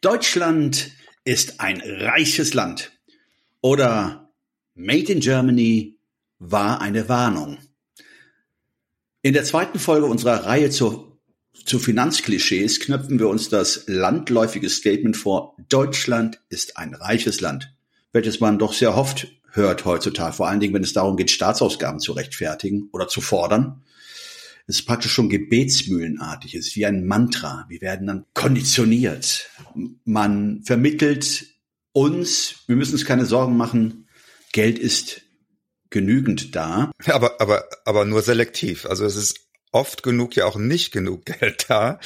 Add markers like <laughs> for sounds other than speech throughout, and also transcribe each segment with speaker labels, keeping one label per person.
Speaker 1: Deutschland ist ein reiches Land oder Made in Germany war eine Warnung. In der zweiten Folge unserer Reihe zu, zu Finanzklischees knöpfen wir uns das landläufige Statement vor, Deutschland ist ein reiches Land, welches man doch sehr oft hört heutzutage, vor allen Dingen, wenn es darum geht, Staatsausgaben zu rechtfertigen oder zu fordern. Es ist praktisch schon gebetsmühlenartig, ist wie ein Mantra. Wir werden dann konditioniert. Man vermittelt uns, wir müssen uns keine Sorgen machen, Geld ist genügend da.
Speaker 2: Aber, aber, aber nur selektiv. Also es ist oft genug ja auch nicht genug Geld da,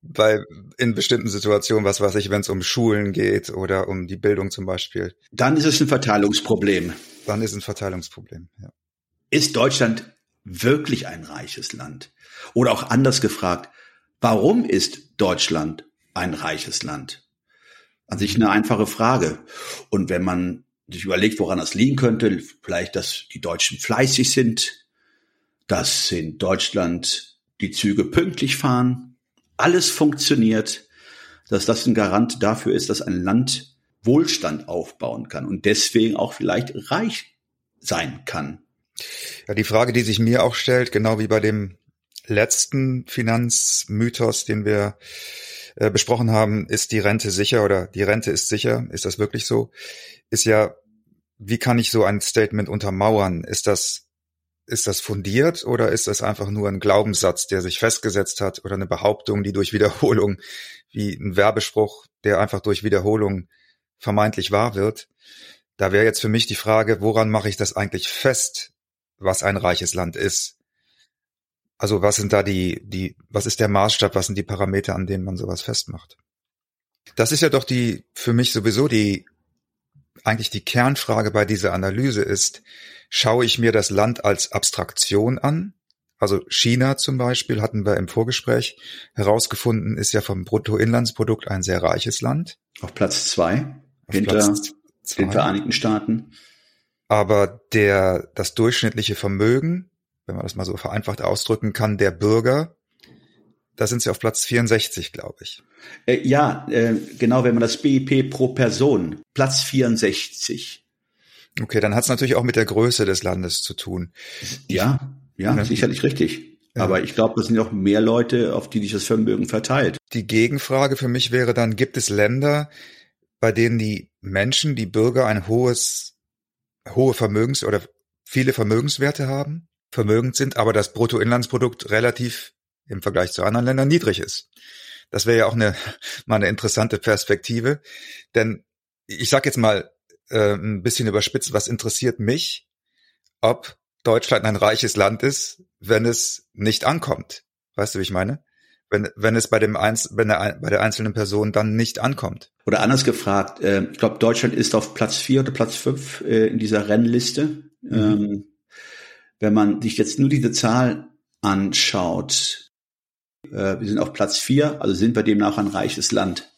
Speaker 2: weil in bestimmten Situationen, was weiß ich, wenn es um Schulen geht oder um die Bildung zum Beispiel.
Speaker 1: Dann ist es ein Verteilungsproblem.
Speaker 2: Dann ist es ein Verteilungsproblem, ja.
Speaker 1: Ist Deutschland wirklich ein reiches Land? Oder auch anders gefragt, warum ist Deutschland ein reiches Land? An sich eine einfache Frage. Und wenn man sich überlegt, woran das liegen könnte, vielleicht, dass die Deutschen fleißig sind, dass in Deutschland die Züge pünktlich fahren, alles funktioniert, dass das ein Garant dafür ist, dass ein Land Wohlstand aufbauen kann und deswegen auch vielleicht reich sein kann.
Speaker 2: Ja, die Frage, die sich mir auch stellt, genau wie bei dem letzten Finanzmythos, den wir äh, besprochen haben, ist die Rente sicher oder die Rente ist sicher, ist das wirklich so? Ist ja, wie kann ich so ein Statement untermauern? Ist das, ist das fundiert oder ist das einfach nur ein Glaubenssatz, der sich festgesetzt hat oder eine Behauptung, die durch Wiederholung, wie ein Werbespruch, der einfach durch Wiederholung vermeintlich wahr wird? Da wäre jetzt für mich die Frage, woran mache ich das eigentlich fest, was ein reiches Land ist. Also was sind da die, die, was ist der Maßstab, was sind die Parameter, an denen man sowas festmacht? Das ist ja doch die, für mich sowieso die, eigentlich die Kernfrage bei dieser Analyse ist, schaue ich mir das Land als Abstraktion an? Also China zum Beispiel hatten wir im Vorgespräch herausgefunden, ist ja vom Bruttoinlandsprodukt ein sehr reiches Land.
Speaker 1: Auf Platz zwei, Auf hinter Platz zwei. den Vereinigten Staaten
Speaker 2: aber der, das durchschnittliche Vermögen, wenn man das mal so vereinfacht ausdrücken kann, der Bürger, da sind sie auf Platz 64, glaube ich.
Speaker 1: Äh, ja, äh, genau, wenn man das BIP pro Person, Platz 64.
Speaker 2: Okay, dann hat es natürlich auch mit der Größe des Landes zu tun.
Speaker 1: Ja, ja, ja. sicherlich richtig. Ja. Aber ich glaube, das sind auch mehr Leute, auf die sich das Vermögen verteilt.
Speaker 2: Die Gegenfrage für mich wäre dann, gibt es Länder, bei denen die Menschen, die Bürger ein hohes hohe Vermögens- oder viele Vermögenswerte haben, vermögend sind, aber das Bruttoinlandsprodukt relativ im Vergleich zu anderen Ländern niedrig ist. Das wäre ja auch eine, <laughs> mal eine interessante Perspektive. Denn ich sage jetzt mal äh, ein bisschen überspitzt, was interessiert mich, ob Deutschland ein reiches Land ist, wenn es nicht ankommt. Weißt du, wie ich meine? wenn, wenn es bei dem Einz wenn der, bei der einzelnen Person dann nicht ankommt.
Speaker 1: Oder anders gefragt, äh, ich glaube, Deutschland ist auf Platz vier oder Platz fünf äh, in dieser Rennliste. Mhm. Ähm, wenn man sich jetzt nur diese Zahl anschaut, äh, wir sind auf Platz vier, also sind wir demnach ein reiches Land.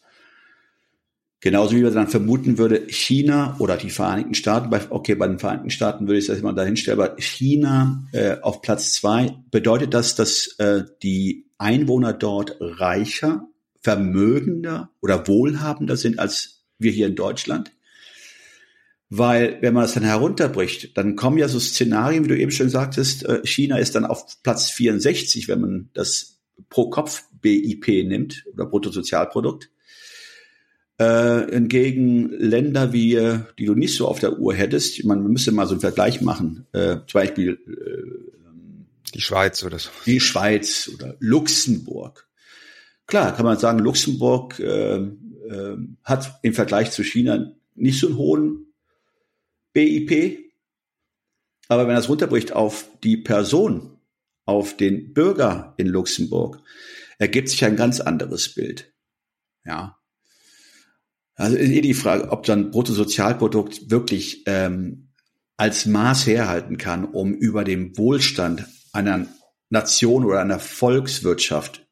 Speaker 1: Genauso wie man dann vermuten würde, China oder die Vereinigten Staaten, okay, bei den Vereinigten Staaten würde ich das mal dahinstellen, aber China äh, auf Platz zwei, bedeutet das, dass äh, die Einwohner dort reicher, vermögender oder wohlhabender sind als wir hier in Deutschland? Weil wenn man das dann herunterbricht, dann kommen ja so Szenarien, wie du eben schon sagtest, äh, China ist dann auf Platz 64, wenn man das pro Kopf BIP nimmt oder Bruttosozialprodukt. Äh, hingegen Länder wie, äh, die du nicht so auf der Uhr hättest, man müsste mal so einen Vergleich machen, äh, zum Beispiel
Speaker 2: äh, die Schweiz oder so.
Speaker 1: Die Schweiz oder Luxemburg. Klar, kann man sagen, Luxemburg äh, äh, hat im Vergleich zu China nicht so einen hohen BIP, aber wenn das runterbricht auf die Person, auf den Bürger in Luxemburg, ergibt sich ein ganz anderes Bild. Ja, Also ist eh die Frage, ob dann Bruttosozialprodukt wirklich ähm, als Maß herhalten kann, um über dem Wohlstand einer Nation oder einer Volkswirtschaft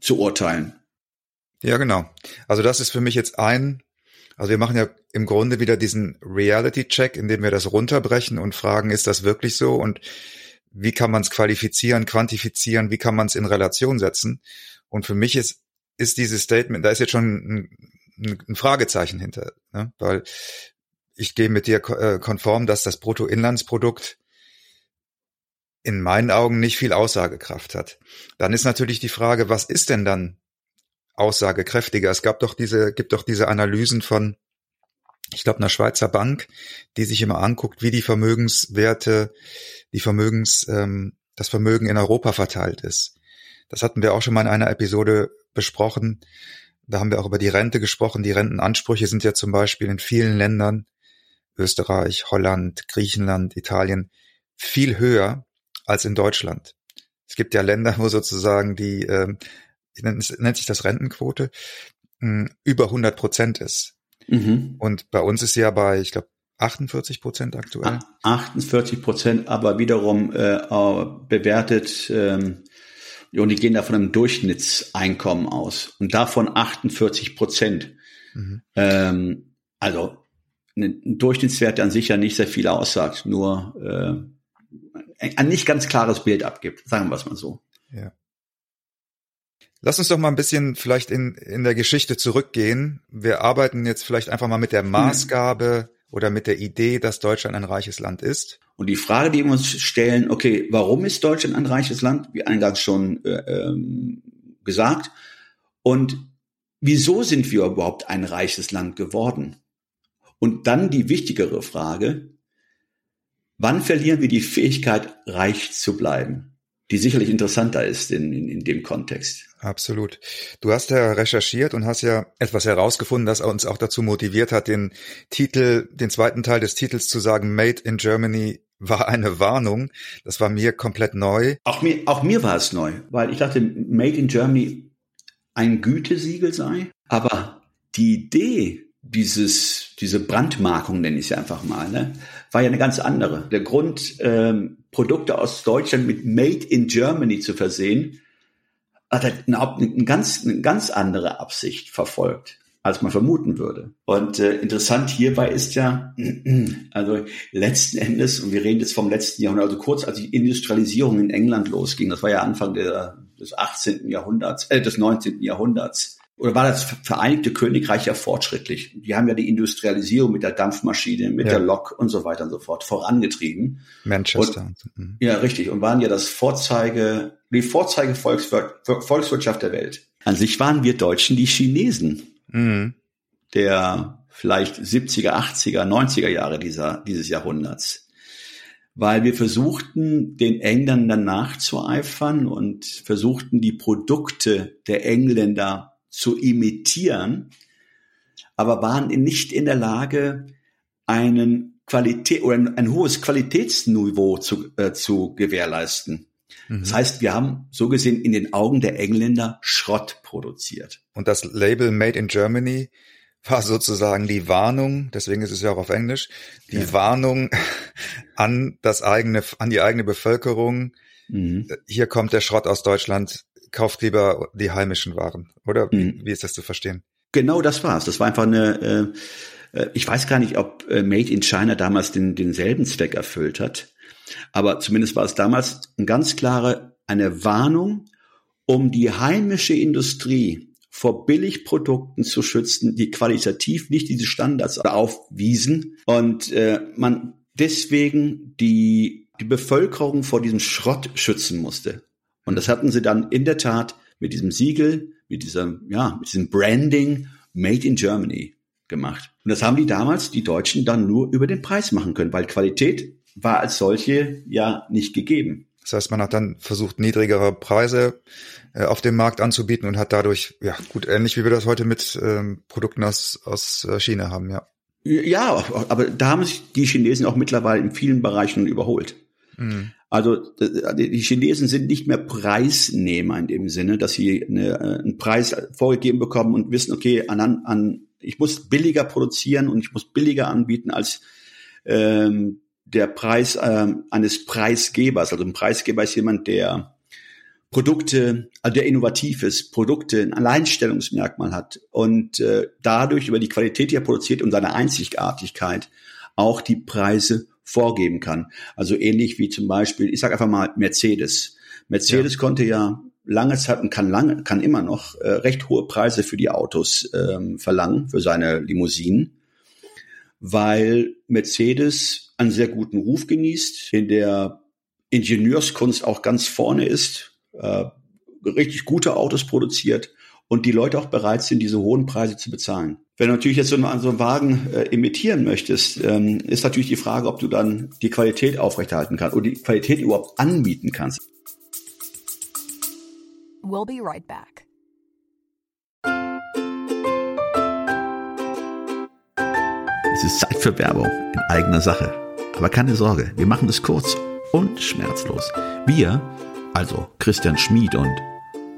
Speaker 1: zu urteilen.
Speaker 2: Ja, genau. Also das ist für mich jetzt ein, also wir machen ja im Grunde wieder diesen Reality-Check, indem wir das runterbrechen und fragen, ist das wirklich so und wie kann man es qualifizieren, quantifizieren, wie kann man es in Relation setzen? Und für mich ist ist dieses Statement, da ist jetzt schon ein, ein Fragezeichen hinter, ne? weil ich gehe mit dir äh, konform, dass das Bruttoinlandsprodukt in meinen Augen nicht viel Aussagekraft hat. Dann ist natürlich die Frage, was ist denn dann aussagekräftiger? Es gab doch diese, gibt doch diese Analysen von, ich glaube, einer Schweizer Bank, die sich immer anguckt, wie die Vermögenswerte, die Vermögens, ähm, das Vermögen in Europa verteilt ist. Das hatten wir auch schon mal in einer Episode besprochen. Da haben wir auch über die Rente gesprochen. Die Rentenansprüche sind ja zum Beispiel in vielen Ländern, Österreich, Holland, Griechenland, Italien, viel höher als in Deutschland. Es gibt ja Länder, wo sozusagen die, ähm, nennt, nennt sich das Rentenquote, mh, über 100 Prozent ist. Mhm. Und bei uns ist sie ja bei, ich glaube, 48 Prozent aktuell.
Speaker 1: 48 Prozent, aber wiederum äh, bewertet ähm, und die gehen da von einem Durchschnittseinkommen aus und davon 48 Prozent. Mhm. Ähm, also ein Durchschnittswert, der an sich ja nicht sehr viel aussagt, nur äh, ein nicht ganz klares Bild abgibt, sagen wir es mal so.
Speaker 2: Ja. Lass uns doch mal ein bisschen vielleicht in, in der Geschichte zurückgehen. Wir arbeiten jetzt vielleicht einfach mal mit der Maßgabe oder mit der Idee, dass Deutschland ein reiches Land ist.
Speaker 1: Und die Frage, die wir uns stellen, okay, warum ist Deutschland ein reiches Land, wie eingangs schon äh, ähm, gesagt, und wieso sind wir überhaupt ein reiches Land geworden? Und dann die wichtigere Frage, wann verlieren wir die Fähigkeit, reich zu bleiben? Die sicherlich interessanter ist in, in, in dem Kontext.
Speaker 2: Absolut. Du hast ja recherchiert und hast ja etwas herausgefunden, das uns auch dazu motiviert hat, den Titel, den zweiten Teil des Titels zu sagen, Made in Germany war eine Warnung. Das war mir komplett neu.
Speaker 1: Auch mir, auch mir war es neu, weil ich dachte, Made in Germany ein Gütesiegel sei. Aber die Idee, dieses, diese Brandmarkung nenne ich sie einfach mal, ne, war ja eine ganz andere. Der Grund, ähm, Produkte aus Deutschland mit Made in Germany zu versehen, hat eine, eine, ganz, eine ganz andere Absicht verfolgt, als man vermuten würde. Und äh, interessant hierbei ist ja, <clears throat> also letzten Endes, und wir reden jetzt vom letzten Jahrhundert, also kurz als die Industrialisierung in England losging, das war ja Anfang der, des 18. Jahrhunderts, äh, des 19. Jahrhunderts, oder war das Vereinigte Königreich ja fortschrittlich? Die haben ja die Industrialisierung mit der Dampfmaschine, mit ja. der Lok und so weiter und so fort vorangetrieben.
Speaker 2: Manchester. Und,
Speaker 1: mhm. ja, richtig. Und waren ja das Vorzeige, die Vorzeige Volkswirtschaft der Welt. An sich waren wir Deutschen die Chinesen mhm. der vielleicht 70er, 80er, 90er Jahre dieser, dieses Jahrhunderts. Weil wir versuchten, den Engländern nachzueifern und versuchten, die Produkte der Engländer zu imitieren, aber waren nicht in der Lage, einen Qualität oder ein, ein hohes Qualitätsniveau zu, äh, zu gewährleisten. Mhm. Das heißt, wir haben so gesehen in den Augen der Engländer Schrott produziert.
Speaker 2: Und das Label Made in Germany war sozusagen die Warnung, deswegen ist es ja auch auf Englisch, die ja. Warnung an das eigene, an die eigene Bevölkerung. Mhm. Hier kommt der Schrott aus Deutschland kauft lieber die heimischen Waren, oder? Wie, mhm. wie ist das zu verstehen?
Speaker 1: Genau das war's. Das war einfach eine, äh, äh, ich weiß gar nicht, ob äh, Made in China damals den, denselben Zweck erfüllt hat. Aber zumindest war es damals eine ganz klare, eine Warnung, um die heimische Industrie vor Billigprodukten zu schützen, die qualitativ nicht diese Standards aufwiesen und äh, man deswegen die, die Bevölkerung vor diesem Schrott schützen musste. Und das hatten sie dann in der Tat mit diesem Siegel, mit diesem, ja, mit diesem Branding Made in Germany gemacht. Und das haben die damals, die Deutschen, dann nur über den Preis machen können, weil Qualität war als solche ja nicht gegeben.
Speaker 2: Das heißt, man hat dann versucht, niedrigere Preise äh, auf dem Markt anzubieten und hat dadurch, ja, gut, ähnlich wie wir das heute mit ähm, Produkten aus, aus äh, China haben, ja.
Speaker 1: Ja, aber da haben sich die Chinesen auch mittlerweile in vielen Bereichen überholt. Mhm. Also die Chinesen sind nicht mehr Preisnehmer in dem Sinne, dass sie eine, äh, einen Preis vorgegeben bekommen und wissen, okay, an, an, ich muss billiger produzieren und ich muss billiger anbieten als ähm, der Preis ähm, eines Preisgebers. Also ein Preisgeber ist jemand, der Produkte, also der innovativ ist, Produkte ein Alleinstellungsmerkmal hat und äh, dadurch über die Qualität, die er produziert und seine Einzigartigkeit auch die Preise vorgeben kann. Also ähnlich wie zum Beispiel, ich sage einfach mal Mercedes. Mercedes ja. konnte ja lange Zeit und kann lange, kann immer noch äh, recht hohe Preise für die Autos ähm, verlangen, für seine Limousinen, weil Mercedes einen sehr guten Ruf genießt, in der Ingenieurskunst auch ganz vorne ist, äh, richtig gute Autos produziert und die Leute auch bereit sind, diese hohen Preise zu bezahlen. Wenn du natürlich jetzt so einen, so einen Wagen äh, imitieren möchtest, ähm, ist natürlich die Frage, ob du dann die Qualität aufrechterhalten kannst oder die Qualität überhaupt anbieten kannst. We'll be right back. Es ist Zeit für Werbung in eigener Sache. Aber keine Sorge, wir machen es kurz und schmerzlos. Wir, also Christian Schmid und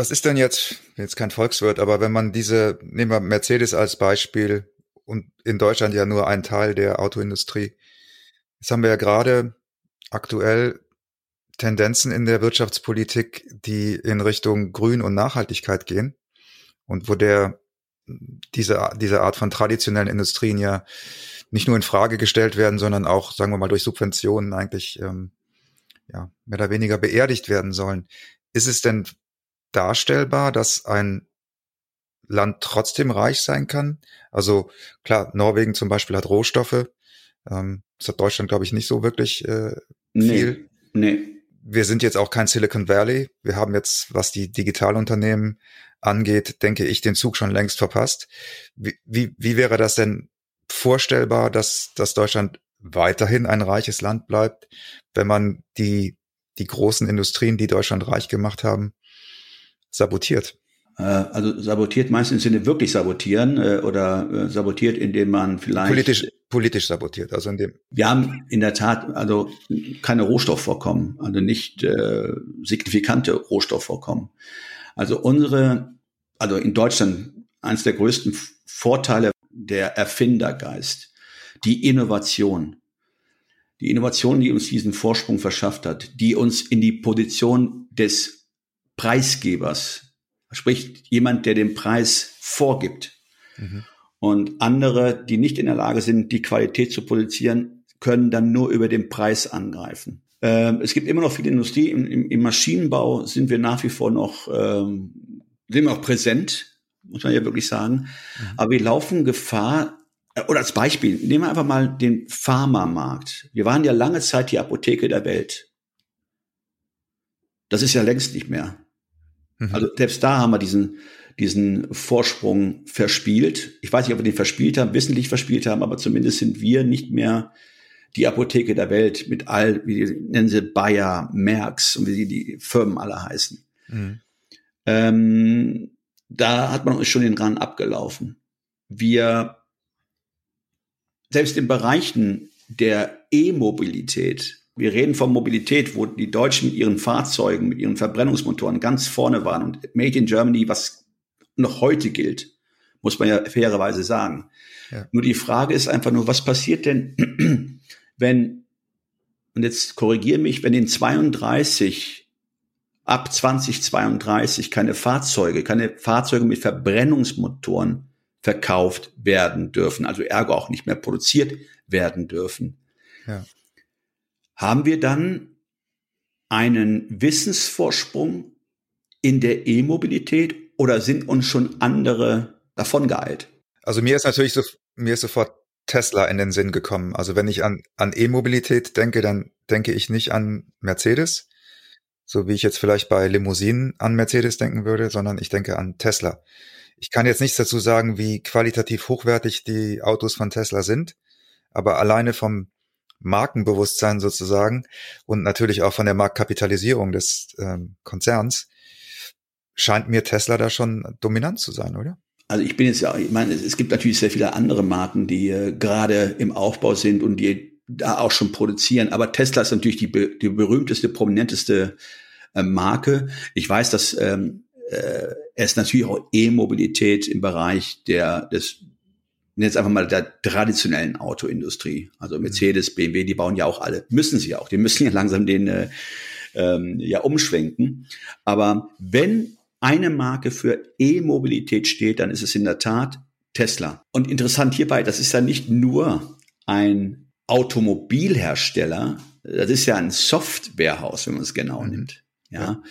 Speaker 2: Was ist denn jetzt, jetzt kein Volkswirt, aber wenn man diese, nehmen wir Mercedes als Beispiel und in Deutschland ja nur ein Teil der Autoindustrie. Jetzt haben wir ja gerade aktuell Tendenzen in der Wirtschaftspolitik, die in Richtung Grün und Nachhaltigkeit gehen und wo der diese, diese Art von traditionellen Industrien ja nicht nur in Frage gestellt werden, sondern auch, sagen wir mal, durch Subventionen eigentlich ähm, ja, mehr oder weniger beerdigt werden sollen. Ist es denn darstellbar, dass ein Land trotzdem reich sein kann? Also klar, Norwegen zum Beispiel hat Rohstoffe. Ähm, das hat Deutschland, glaube ich, nicht so wirklich äh, viel. Nee, nee. Wir sind jetzt auch kein Silicon Valley. Wir haben jetzt, was die Digitalunternehmen angeht, denke ich, den Zug schon längst verpasst. Wie, wie, wie wäre das denn vorstellbar, dass, dass Deutschland weiterhin ein reiches Land bleibt, wenn man die, die großen Industrien, die Deutschland reich gemacht haben, sabotiert?
Speaker 1: Äh, also sabotiert meistens im Sinne wirklich sabotieren äh, oder äh, sabotiert, indem man vielleicht
Speaker 2: politisch politisch sabotiert. Also in dem
Speaker 1: wir haben in der Tat also keine Rohstoffvorkommen, also nicht äh, signifikante Rohstoffvorkommen. Also unsere, also in Deutschland eines der größten Vorteile der Erfindergeist, die Innovation, die Innovation, die uns diesen Vorsprung verschafft hat, die uns in die Position des Preisgebers, sprich jemand, der den Preis vorgibt. Mhm. Und andere, die nicht in der Lage sind, die Qualität zu produzieren, können dann nur über den Preis angreifen. Ähm, es gibt immer noch viele Industrie. Im, im, Im, Maschinenbau sind wir nach wie vor noch, ähm, sind wir auch präsent, muss man ja wirklich sagen. Mhm. Aber wir laufen Gefahr, äh, oder als Beispiel, nehmen wir einfach mal den Pharmamarkt. Wir waren ja lange Zeit die Apotheke der Welt. Das ist ja längst nicht mehr. Mhm. Also selbst da haben wir diesen, diesen Vorsprung verspielt. Ich weiß nicht, ob wir den verspielt haben, wissentlich verspielt haben, aber zumindest sind wir nicht mehr die Apotheke der Welt mit all, wie die, nennen sie Bayer, Merx und wie sie die Firmen alle heißen. Mhm. Ähm, da hat man uns schon den Rang abgelaufen. Wir, selbst in Bereichen der E-Mobilität, wir reden von Mobilität, wo die Deutschen mit ihren Fahrzeugen, mit ihren Verbrennungsmotoren ganz vorne waren und Made in Germany, was noch heute gilt, muss man ja fairerweise sagen. Ja. Nur die Frage ist einfach nur, was passiert denn, <clears throat> wenn und jetzt korrigiere mich, wenn in 32 ab 2032 keine Fahrzeuge, keine Fahrzeuge mit Verbrennungsmotoren verkauft werden dürfen, also ergo auch nicht mehr produziert werden dürfen. Ja. Haben wir dann einen Wissensvorsprung in der E-Mobilität oder sind uns schon andere davon geeilt?
Speaker 2: Also mir ist natürlich so, mir ist sofort Tesla in den Sinn gekommen. Also wenn ich an, an E-Mobilität denke, dann denke ich nicht an Mercedes, so wie ich jetzt vielleicht bei Limousinen an Mercedes denken würde, sondern ich denke an Tesla. Ich kann jetzt nichts dazu sagen, wie qualitativ hochwertig die Autos von Tesla sind, aber alleine vom Markenbewusstsein sozusagen und natürlich auch von der Marktkapitalisierung des ähm, Konzerns scheint mir Tesla da schon dominant zu sein, oder?
Speaker 1: Also ich bin jetzt ja, ich meine, es gibt natürlich sehr viele andere Marken, die äh, gerade im Aufbau sind und die da auch schon produzieren. Aber Tesla ist natürlich die, die berühmteste, prominenteste äh, Marke. Ich weiß, dass ähm, äh, es natürlich auch E-Mobilität im Bereich der des jetzt einfach mal der traditionellen Autoindustrie. Also mhm. Mercedes, BMW, die bauen ja auch alle, müssen sie auch. Die müssen ja <laughs> langsam den äh, ähm, ja umschwenken. Aber wenn eine Marke für E-Mobilität steht, dann ist es in der Tat Tesla. Und interessant hierbei, das ist ja nicht nur ein Automobilhersteller, das ist ja ein Softwarehaus, wenn man es genau mhm. nimmt. Ja. ja.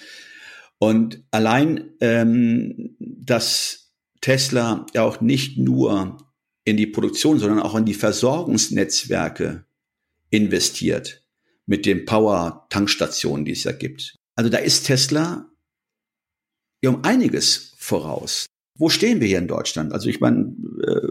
Speaker 1: Und allein, ähm, dass Tesla ja auch nicht nur in die Produktion, sondern auch in die Versorgungsnetzwerke investiert mit den Power-Tankstationen, die es ja gibt. Also da ist Tesla ja um einiges voraus. Wo stehen wir hier in Deutschland? Also ich meine, äh,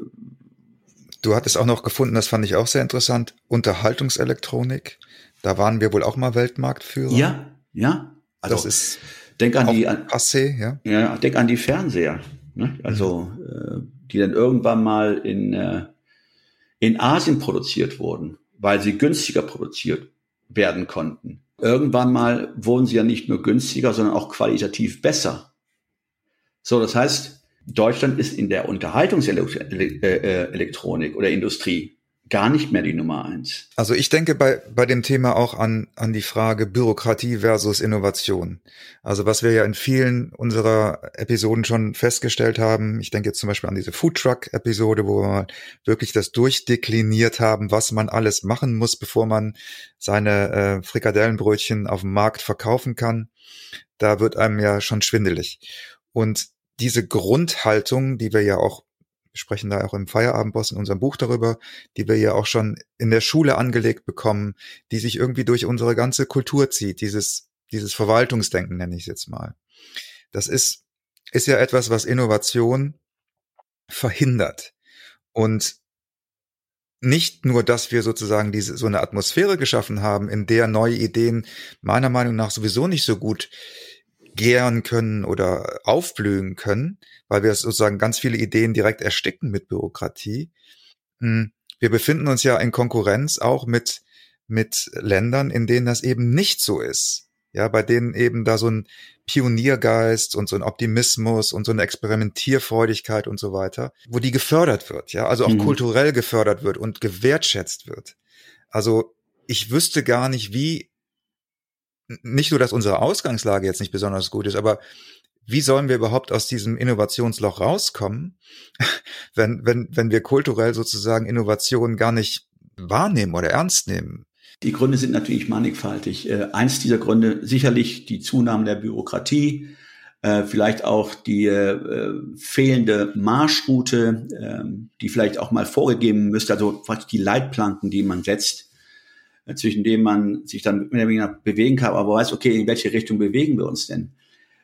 Speaker 2: du hattest auch noch gefunden, das fand ich auch sehr interessant, Unterhaltungselektronik. Da waren wir wohl auch mal Weltmarktführer.
Speaker 1: Ja, ja.
Speaker 2: Also das ist
Speaker 1: denk an die an,
Speaker 2: passé, ja.
Speaker 1: Ja, denk an die Fernseher. Ne? Also mhm. Äh, die dann irgendwann mal in äh, in Asien produziert wurden, weil sie günstiger produziert werden konnten. Irgendwann mal wurden sie ja nicht nur günstiger, sondern auch qualitativ besser. So, das heißt, Deutschland ist in der Unterhaltungselektronik oder Industrie gar nicht mehr die Nummer eins.
Speaker 2: Also ich denke bei, bei dem Thema auch an, an die Frage Bürokratie versus Innovation. Also was wir ja in vielen unserer Episoden schon festgestellt haben, ich denke jetzt zum Beispiel an diese Foodtruck-Episode, wo wir wirklich das durchdekliniert haben, was man alles machen muss, bevor man seine äh, Frikadellenbrötchen auf dem Markt verkaufen kann. Da wird einem ja schon schwindelig. Und diese Grundhaltung, die wir ja auch sprechen da auch im Feierabendboss in unserem Buch darüber, die wir ja auch schon in der Schule angelegt bekommen, die sich irgendwie durch unsere ganze Kultur zieht, dieses, dieses Verwaltungsdenken nenne ich es jetzt mal. Das ist, ist ja etwas, was Innovation verhindert. Und nicht nur, dass wir sozusagen diese, so eine Atmosphäre geschaffen haben, in der neue Ideen meiner Meinung nach sowieso nicht so gut gären können oder aufblühen können, weil wir sozusagen ganz viele Ideen direkt ersticken mit Bürokratie. Hm, wir befinden uns ja in Konkurrenz auch mit, mit Ländern, in denen das eben nicht so ist. Ja, bei denen eben da so ein Pioniergeist und so ein Optimismus und so eine Experimentierfreudigkeit und so weiter, wo die gefördert wird, ja, also auch mhm. kulturell gefördert wird und gewertschätzt wird. Also ich wüsste gar nicht, wie nicht nur, dass unsere Ausgangslage jetzt nicht besonders gut ist, aber wie sollen wir überhaupt aus diesem Innovationsloch rauskommen, <laughs> wenn, wenn, wenn wir kulturell sozusagen Innovationen gar nicht wahrnehmen oder ernst nehmen?
Speaker 1: Die Gründe sind natürlich mannigfaltig. Äh, eins dieser Gründe sicherlich die Zunahme der Bürokratie, äh, vielleicht auch die äh, fehlende Marschroute, äh, die vielleicht auch mal vorgegeben müsste, also die Leitplanken, die man setzt, zwischen dem man sich dann mehr oder weniger bewegen kann, aber weiß, okay, in welche Richtung bewegen wir uns denn?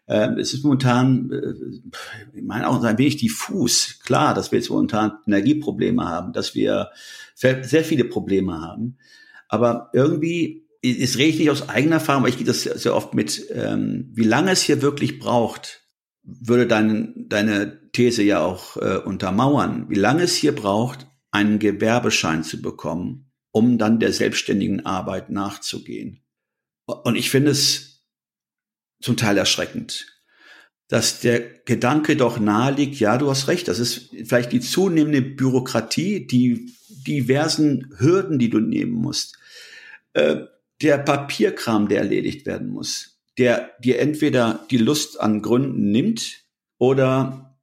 Speaker 1: Ähm, es ist momentan, äh, ich meine auch ein wenig diffus. Klar, dass wir jetzt momentan Energieprobleme haben, dass wir sehr viele Probleme haben. Aber irgendwie, es rede ich nicht aus eigener Erfahrung, aber ich gehe das sehr oft mit, ähm, wie lange es hier wirklich braucht, würde dein, deine These ja auch äh, untermauern, wie lange es hier braucht, einen Gewerbeschein zu bekommen, um dann der selbstständigen Arbeit nachzugehen. Und ich finde es zum Teil erschreckend, dass der Gedanke doch nahe liegt, ja, du hast recht, das ist vielleicht die zunehmende Bürokratie, die diversen Hürden, die du nehmen musst. Äh, der Papierkram, der erledigt werden muss, der dir entweder die Lust an Gründen nimmt oder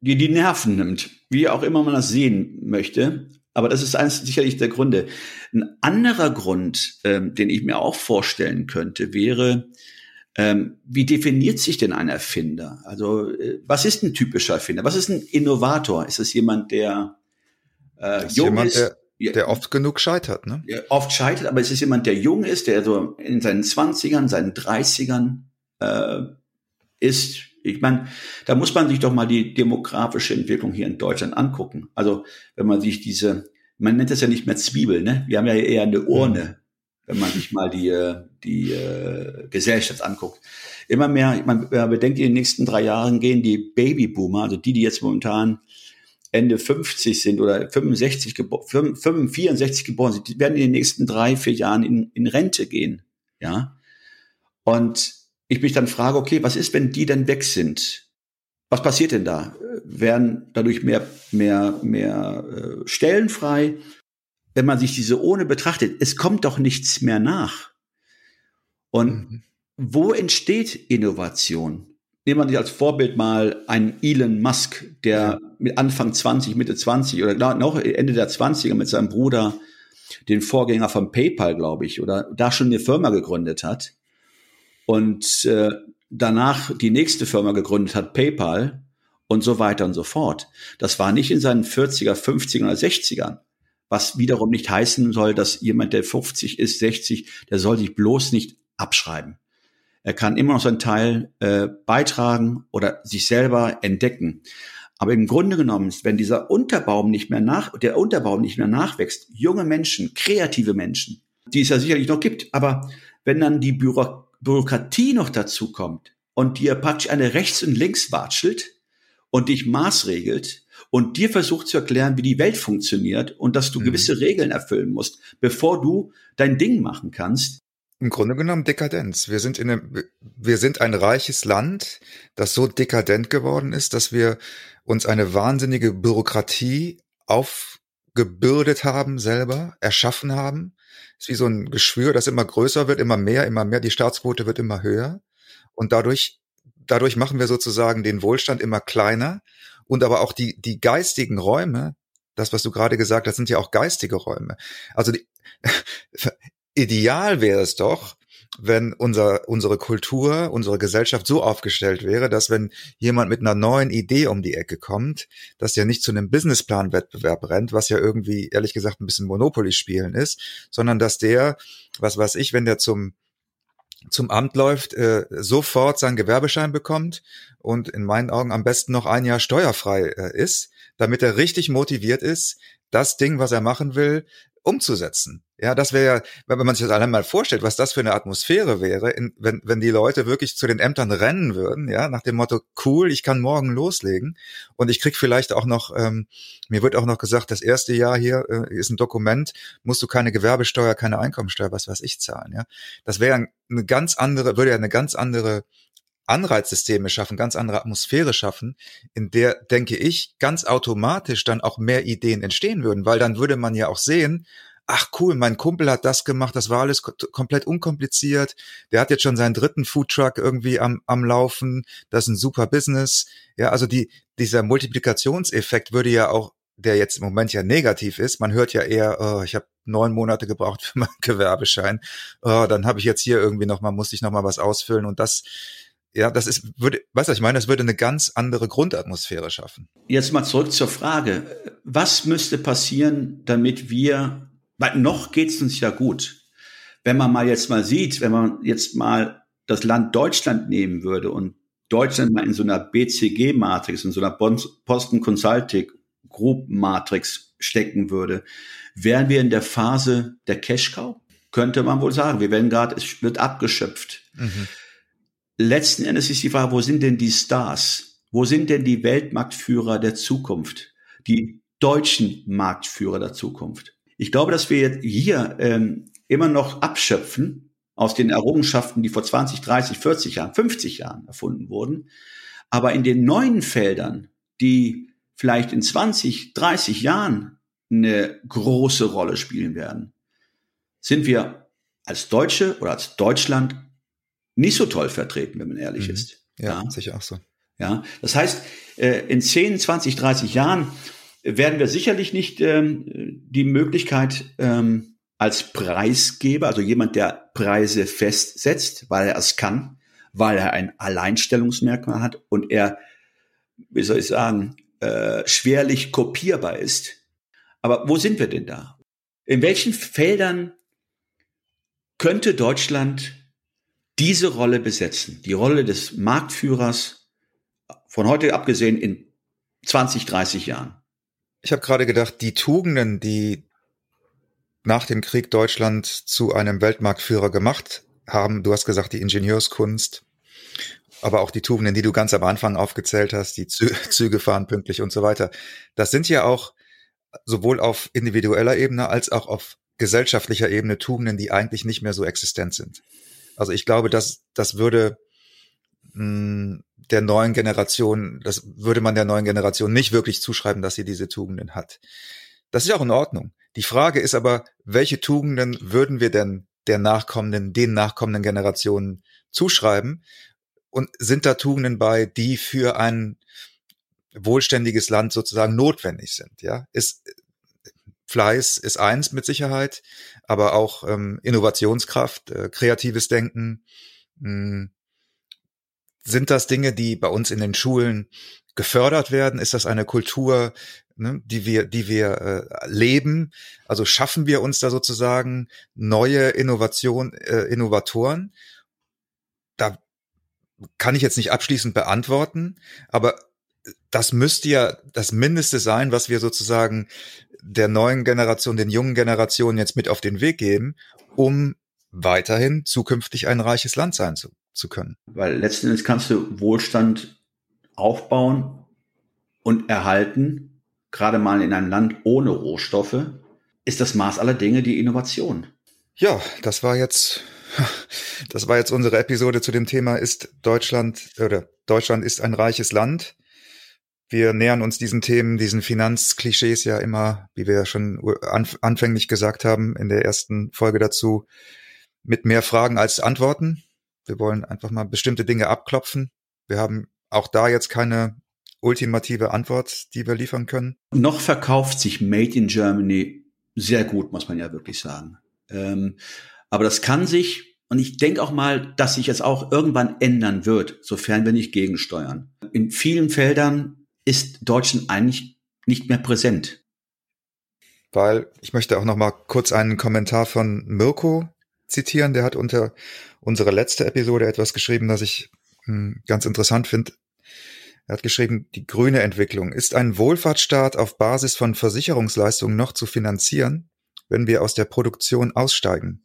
Speaker 1: dir die Nerven nimmt, wie auch immer man das sehen möchte. Aber das ist eines sicherlich der Gründe. Ein anderer Grund, ähm, den ich mir auch vorstellen könnte, wäre, ähm, wie definiert sich denn ein Erfinder? Also äh, was ist ein typischer Erfinder? Was ist ein Innovator? Ist es jemand, der
Speaker 2: äh, jung jemand, ist? Der, der oft genug scheitert, ne?
Speaker 1: Oft scheitert, aber es ist jemand, der jung ist, der so in seinen Zwanzigern, seinen Dreißigern äh, ist. Ich meine, da muss man sich doch mal die demografische Entwicklung hier in Deutschland angucken. Also wenn man sich diese, man nennt das ja nicht mehr Zwiebel, ne? Wir haben ja eher eine Urne wenn man sich mal die, äh, die äh, Gesellschaft anguckt. Immer mehr, man bedenkt, in den nächsten drei Jahren gehen die Babyboomer, also die, die jetzt momentan Ende 50 sind oder 65 geboren, 64 geboren sind, die werden in den nächsten drei, vier Jahren in, in Rente gehen. Ja. Und ich mich dann frage, okay, was ist, wenn die dann weg sind? Was passiert denn da? Werden dadurch mehr, mehr, mehr äh, Stellen frei? wenn man sich diese ohne betrachtet, es kommt doch nichts mehr nach. Und mhm. wo entsteht Innovation? Nehmen wir sich als Vorbild mal einen Elon Musk, der mit Anfang 20, Mitte 20 oder noch Ende der 20er mit seinem Bruder, den Vorgänger von PayPal, glaube ich, oder da schon eine Firma gegründet hat und äh, danach die nächste Firma gegründet hat, PayPal und so weiter und so fort. Das war nicht in seinen 40er, 50er oder 60ern was wiederum nicht heißen soll, dass jemand, der 50 ist, 60, der soll sich bloß nicht abschreiben. Er kann immer noch seinen Teil äh, beitragen oder sich selber entdecken. Aber im Grunde genommen, wenn dieser Unterbaum nicht mehr nach, der Unterbaum nicht mehr nachwächst, junge Menschen, kreative Menschen, die es ja sicherlich noch gibt, aber wenn dann die Büro Bürokratie noch dazu kommt und dir praktisch eine rechts und links watschelt und dich maßregelt, und dir versucht zu erklären, wie die Welt funktioniert und dass du mhm. gewisse Regeln erfüllen musst, bevor du dein Ding machen kannst.
Speaker 2: Im Grunde genommen Dekadenz. Wir sind in einem, wir sind ein reiches Land, das so dekadent geworden ist, dass wir uns eine wahnsinnige Bürokratie aufgebürdet haben selber, erschaffen haben. Ist wie so ein Geschwür, das immer größer wird, immer mehr, immer mehr. Die Staatsquote wird immer höher. Und dadurch, dadurch machen wir sozusagen den Wohlstand immer kleiner und aber auch die, die geistigen Räume, das, was du gerade gesagt hast, sind ja auch geistige Räume. Also die, <laughs> ideal wäre es doch, wenn unser, unsere Kultur, unsere Gesellschaft so aufgestellt wäre, dass wenn jemand mit einer neuen Idee um die Ecke kommt, dass der nicht zu einem Businessplan-Wettbewerb rennt, was ja irgendwie, ehrlich gesagt, ein bisschen Monopoly spielen ist, sondern dass der, was weiß ich, wenn der zum zum Amt läuft, äh, sofort seinen Gewerbeschein bekommt und in meinen Augen am besten noch ein Jahr steuerfrei äh, ist, damit er richtig motiviert ist, das Ding, was er machen will, umzusetzen. Ja, das wäre ja, wenn man sich das allein mal vorstellt, was das für eine Atmosphäre wäre, in, wenn, wenn die Leute wirklich zu den Ämtern rennen würden, ja, nach dem Motto, cool, ich kann morgen loslegen und ich krieg vielleicht auch noch, ähm, mir wird auch noch gesagt, das erste Jahr hier äh, ist ein Dokument, musst du keine Gewerbesteuer, keine Einkommensteuer, was weiß ich zahlen, ja. Das wäre eine ganz andere, würde ja eine ganz andere Anreizsysteme schaffen, ganz andere Atmosphäre schaffen, in der, denke ich, ganz automatisch dann auch mehr Ideen entstehen würden, weil dann würde man ja auch sehen, ach cool, mein Kumpel hat das gemacht, das war alles komplett unkompliziert, der hat jetzt schon seinen dritten Foodtruck irgendwie am, am Laufen, das ist ein super Business. Ja, also die, dieser Multiplikationseffekt würde ja auch, der jetzt im Moment ja negativ ist, man hört ja eher, oh, ich habe neun Monate gebraucht <laughs> für meinen Gewerbeschein, oh, dann habe ich jetzt hier irgendwie nochmal, musste ich nochmal was ausfüllen und das ja, das ist, würde, weißt du, ich meine, das würde eine ganz andere Grundatmosphäre schaffen.
Speaker 1: Jetzt mal zurück zur Frage. Was müsste passieren, damit wir, weil noch geht's uns ja gut. Wenn man mal jetzt mal sieht, wenn man jetzt mal das Land Deutschland nehmen würde und Deutschland mal in so einer BCG-Matrix, in so einer Boston Consulting Group Matrix stecken würde, wären wir in der Phase der Cash Cow? Könnte man wohl sagen. Wir werden gerade, es wird abgeschöpft. Mhm letzten Endes ist die Frage, wo sind denn die Stars? Wo sind denn die Weltmarktführer der Zukunft? Die deutschen Marktführer der Zukunft? Ich glaube, dass wir hier ähm, immer noch abschöpfen aus den Errungenschaften, die vor 20, 30, 40 Jahren, 50 Jahren erfunden wurden. Aber in den neuen Feldern, die vielleicht in 20, 30 Jahren eine große Rolle spielen werden, sind wir als Deutsche oder als Deutschland nicht so toll vertreten, wenn man ehrlich
Speaker 2: Mhm.
Speaker 1: ist.
Speaker 2: Ja, sicher auch so.
Speaker 1: Ja, das heißt, äh, in 10, 20, 30 Jahren werden wir sicherlich nicht ähm, die Möglichkeit ähm, als Preisgeber, also jemand, der Preise festsetzt, weil er es kann, weil er ein Alleinstellungsmerkmal hat und er, wie soll ich sagen, äh, schwerlich kopierbar ist. Aber wo sind wir denn da? In welchen Feldern könnte Deutschland diese Rolle besetzen? Die Rolle des Marktführers, von heute abgesehen in 20, 30 Jahren.
Speaker 2: Ich habe gerade gedacht, die Tugenden, die nach dem Krieg Deutschland zu einem Weltmarktführer gemacht haben, du hast gesagt, die Ingenieurskunst, aber auch die Tugenden, die du ganz am Anfang aufgezählt hast, die Zü <laughs> Züge fahren pünktlich und so weiter, das sind ja auch sowohl auf individueller Ebene als auch auf gesellschaftlicher Ebene Tugenden, die eigentlich nicht mehr so existent sind. Also ich glaube, dass das würde mh, der neuen Generation, das würde man der neuen Generation nicht wirklich zuschreiben, dass sie diese Tugenden hat. Das ist auch in Ordnung. Die Frage ist aber, welche Tugenden würden wir denn der nachkommenden, den nachkommenden Generationen zuschreiben? Und sind da Tugenden bei, die für ein wohlständiges Land sozusagen notwendig sind? Ja, ist Fleiß ist eins mit Sicherheit, aber auch ähm, Innovationskraft, äh, kreatives Denken. Mh, sind das Dinge, die bei uns in den Schulen gefördert werden? Ist das eine Kultur, ne, die wir, die wir äh, leben? Also schaffen wir uns da sozusagen neue Innovation, äh, Innovatoren? Da kann ich jetzt nicht abschließend beantworten, aber das müsste ja das Mindeste sein, was wir sozusagen der neuen Generation, den jungen Generationen jetzt mit auf den Weg geben, um weiterhin zukünftig ein reiches Land sein zu, zu können.
Speaker 1: Weil letzten Endes kannst du Wohlstand aufbauen und erhalten, gerade mal in einem Land ohne Rohstoffe, ist das Maß aller Dinge die Innovation.
Speaker 2: Ja, das war jetzt, <laughs> das war jetzt unsere Episode zu dem Thema, ist Deutschland oder Deutschland ist ein reiches Land. Wir nähern uns diesen Themen, diesen Finanzklischees ja immer, wie wir ja schon anf anfänglich gesagt haben in der ersten Folge dazu, mit mehr Fragen als Antworten. Wir wollen einfach mal bestimmte Dinge abklopfen. Wir haben auch da jetzt keine ultimative Antwort, die wir liefern können.
Speaker 1: Noch verkauft sich Made in Germany sehr gut, muss man ja wirklich sagen. Ähm, aber das kann sich, und ich denke auch mal, dass sich jetzt auch irgendwann ändern wird, sofern wir nicht gegensteuern. In vielen Feldern ist Deutschland eigentlich nicht mehr präsent.
Speaker 2: Weil ich möchte auch noch mal kurz einen Kommentar von Mirko zitieren. Der hat unter unsere letzte Episode etwas geschrieben, das ich hm, ganz interessant finde. Er hat geschrieben, die grüne Entwicklung ist ein Wohlfahrtsstaat auf Basis von Versicherungsleistungen noch zu finanzieren, wenn wir aus der Produktion aussteigen.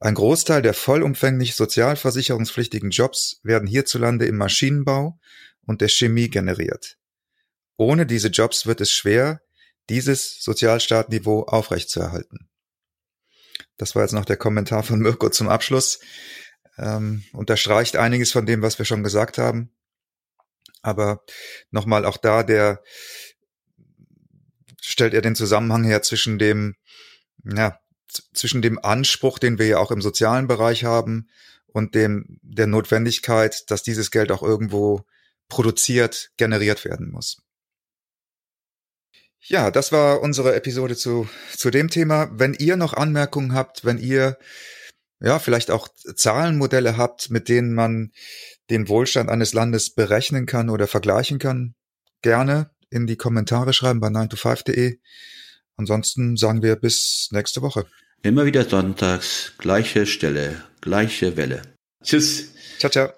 Speaker 2: Ein Großteil der vollumfänglich sozialversicherungspflichtigen Jobs werden hierzulande im Maschinenbau und der Chemie generiert. Ohne diese Jobs wird es schwer, dieses Sozialstaatniveau aufrechtzuerhalten. Das war jetzt noch der Kommentar von Mirko zum Abschluss. Ähm, unterstreicht einiges von dem, was wir schon gesagt haben. Aber nochmal auch da, der stellt er den Zusammenhang her zwischen dem, ja, zwischen dem Anspruch, den wir ja auch im sozialen Bereich haben und dem, der Notwendigkeit, dass dieses Geld auch irgendwo produziert, generiert werden muss. Ja, das war unsere Episode zu, zu dem Thema. Wenn ihr noch Anmerkungen habt, wenn ihr ja vielleicht auch Zahlenmodelle habt, mit denen man den Wohlstand eines Landes berechnen kann oder vergleichen kann, gerne in die Kommentare schreiben bei 9to5.de. Ansonsten sagen wir bis nächste Woche.
Speaker 1: Immer wieder sonntags, gleiche Stelle, gleiche Welle. Tschüss.
Speaker 2: Ciao, ciao.